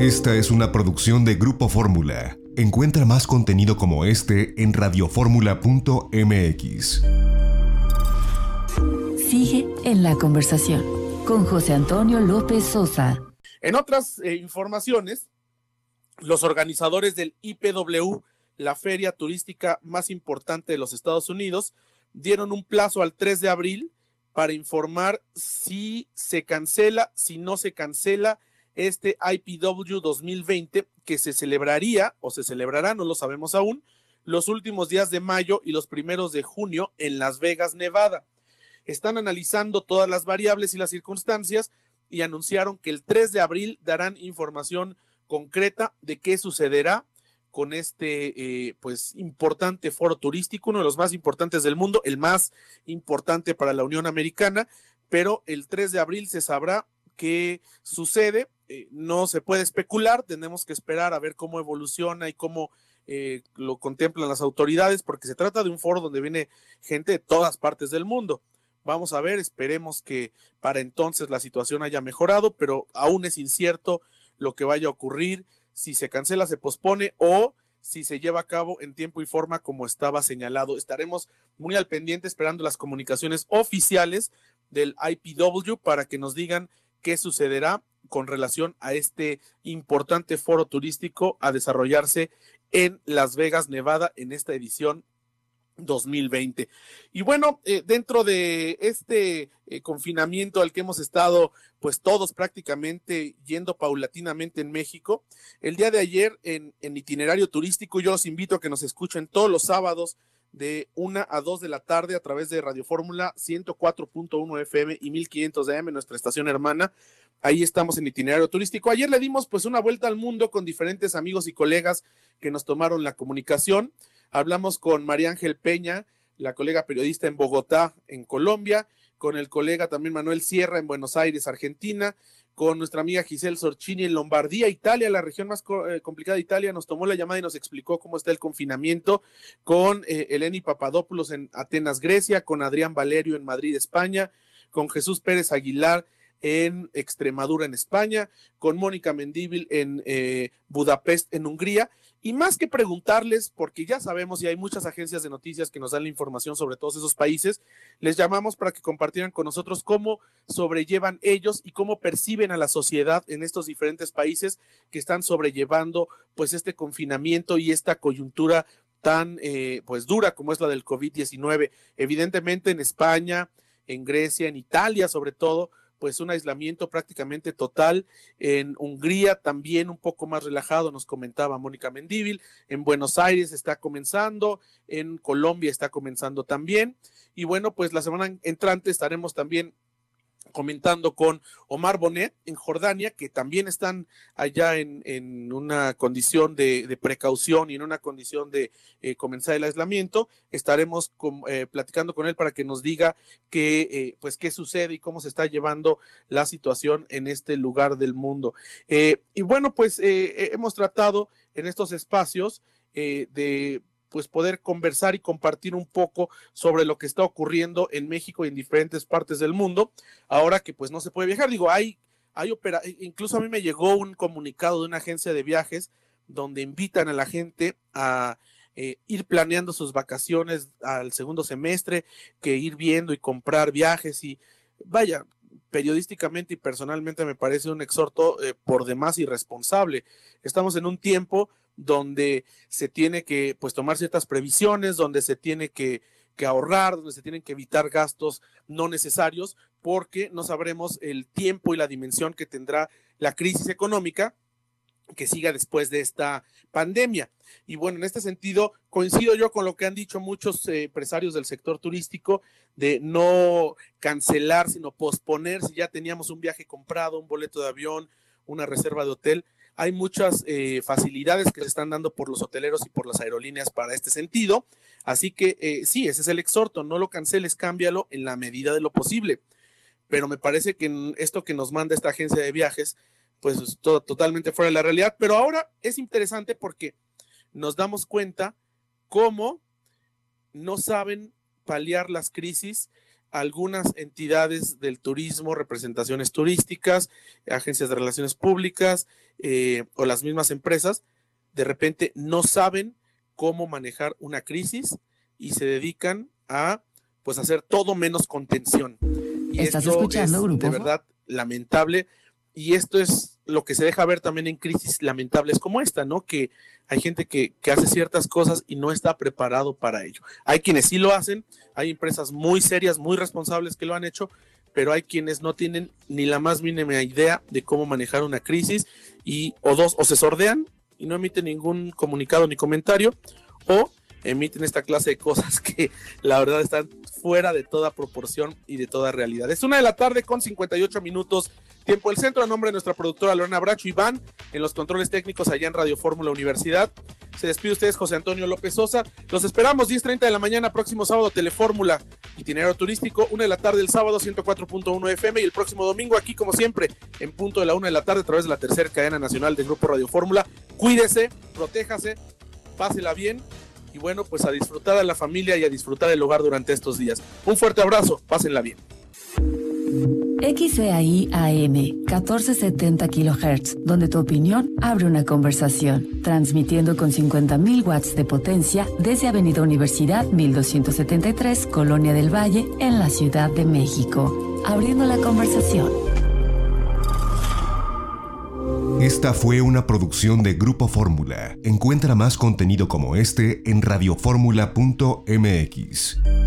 Esta es una producción de Grupo Fórmula. Encuentra más contenido como este en radioformula.mx. Sigue en la conversación con José Antonio López Sosa. En otras eh, informaciones, los organizadores del IPW, la feria turística más importante de los Estados Unidos, dieron un plazo al 3 de abril para informar si se cancela, si no se cancela este IPW 2020 que se celebraría o se celebrará, no lo sabemos aún, los últimos días de mayo y los primeros de junio en Las Vegas, Nevada. Están analizando todas las variables y las circunstancias y anunciaron que el 3 de abril darán información concreta de qué sucederá con este eh, pues importante foro turístico, uno de los más importantes del mundo, el más importante para la Unión Americana, pero el 3 de abril se sabrá qué sucede. Eh, no se puede especular, tenemos que esperar a ver cómo evoluciona y cómo eh, lo contemplan las autoridades, porque se trata de un foro donde viene gente de todas partes del mundo. Vamos a ver, esperemos que para entonces la situación haya mejorado, pero aún es incierto lo que vaya a ocurrir si se cancela, se pospone o si se lleva a cabo en tiempo y forma como estaba señalado. Estaremos muy al pendiente esperando las comunicaciones oficiales del IPW para que nos digan qué sucederá con relación a este importante foro turístico a desarrollarse en Las Vegas, Nevada, en esta edición 2020. Y bueno, eh, dentro de este eh, confinamiento al que hemos estado, pues todos prácticamente yendo paulatinamente en México, el día de ayer en, en itinerario turístico, yo los invito a que nos escuchen todos los sábados de 1 a 2 de la tarde a través de Radio Fórmula 104.1 FM y 1500 AM, nuestra estación hermana. Ahí estamos en itinerario turístico. Ayer le dimos pues una vuelta al mundo con diferentes amigos y colegas que nos tomaron la comunicación. Hablamos con María Ángel Peña, la colega periodista en Bogotá, en Colombia, con el colega también Manuel Sierra en Buenos Aires, Argentina, con nuestra amiga Giselle Sorchini en Lombardía, Italia, la región más eh, complicada de Italia, nos tomó la llamada y nos explicó cómo está el confinamiento, con eh, Eleni Papadopoulos en Atenas, Grecia, con Adrián Valerio en Madrid, España, con Jesús Pérez Aguilar en Extremadura, en España, con Mónica Mendíbil en eh, Budapest, en Hungría, y más que preguntarles, porque ya sabemos y hay muchas agencias de noticias que nos dan la información sobre todos esos países, les llamamos para que compartieran con nosotros cómo sobrellevan ellos y cómo perciben a la sociedad en estos diferentes países que están sobrellevando pues este confinamiento y esta coyuntura tan eh, pues dura como es la del COVID-19. Evidentemente en España, en Grecia, en Italia sobre todo, pues un aislamiento prácticamente total. En Hungría también un poco más relajado, nos comentaba Mónica Mendíbil. En Buenos Aires está comenzando, en Colombia está comenzando también. Y bueno, pues la semana entrante estaremos también comentando con Omar Bonet en Jordania, que también están allá en, en una condición de, precaución y en una condición de eh, comenzar el aislamiento. Estaremos eh, platicando con él para que nos diga qué, eh, pues, qué sucede y cómo se está llevando la situación en este lugar del mundo. y bueno, pues hemos tratado en estos espacios de pues poder conversar y compartir un poco sobre lo que está ocurriendo en México y en diferentes partes del mundo, ahora que pues no se puede viajar. Digo, hay, hay opera, incluso a mí me llegó un comunicado de una agencia de viajes donde invitan a la gente a eh, ir planeando sus vacaciones al segundo semestre, que ir viendo y comprar viajes y vaya, periodísticamente y personalmente me parece un exhorto eh, por demás irresponsable. Estamos en un tiempo donde se tiene que pues tomar ciertas previsiones, donde se tiene que, ahorrar, donde se tienen que evitar gastos no necesarios, porque no sabremos el tiempo y la dimensión que tendrá la crisis económica que siga después de esta pandemia. Y bueno, en este sentido, coincido yo con lo que han dicho muchos eh, empresarios del sector turístico de no cancelar, sino posponer si ya teníamos un viaje comprado, un boleto de avión, una reserva de hotel, hay muchas eh, facilidades que se están dando por los hoteleros y por las aerolíneas para este sentido. Así que eh, sí, ese es el exhorto, no lo canceles, cámbialo en la medida de lo posible. Pero me parece que esto que nos manda esta agencia de viajes, pues es totalmente fuera de la realidad. Pero ahora es interesante porque nos damos cuenta cómo no saben paliar las crisis algunas entidades del turismo, representaciones turísticas, agencias de relaciones públicas eh, o las mismas empresas de repente no saben cómo manejar una crisis y se dedican a pues hacer todo menos contención. Y ¿Estás esto escuchando, es Grupo de verdad lamentable y esto es lo que se deja ver también en crisis lamentables como esta, ¿no? Que hay gente que, que hace ciertas cosas y no está preparado para ello. Hay quienes sí lo hacen, hay empresas muy serias, muy responsables que lo han hecho, pero hay quienes no tienen ni la más mínima idea de cómo manejar una crisis y o dos, o se sordean y no emiten ningún comunicado ni comentario, o emiten esta clase de cosas que la verdad están fuera de toda proporción y de toda realidad. Es una de la tarde con 58 minutos, tiempo del centro, a nombre de nuestra productora Lorena Bracho Iván, en los controles técnicos allá en Radio Fórmula Universidad. Se despide ustedes José Antonio López Sosa. Los esperamos 10.30 de la mañana, próximo sábado, Telefórmula, itinerario turístico, una de la tarde el sábado, 104.1 FM, y el próximo domingo aquí, como siempre, en punto de la una de la tarde, a través de la tercera cadena nacional del Grupo Radio Fórmula. Cuídese, protéjase, pásela bien y bueno, pues a disfrutar a la familia y a disfrutar del hogar durante estos días. Un fuerte abrazo, pásenla bien. XEAI AM 1470 kHz, donde tu opinión abre una conversación, transmitiendo con 50.000 watts de potencia desde Avenida Universidad 1273, Colonia del Valle, en la Ciudad de México. Abriendo la conversación. Esta fue una producción de Grupo Fórmula. Encuentra más contenido como este en radioformula.mx.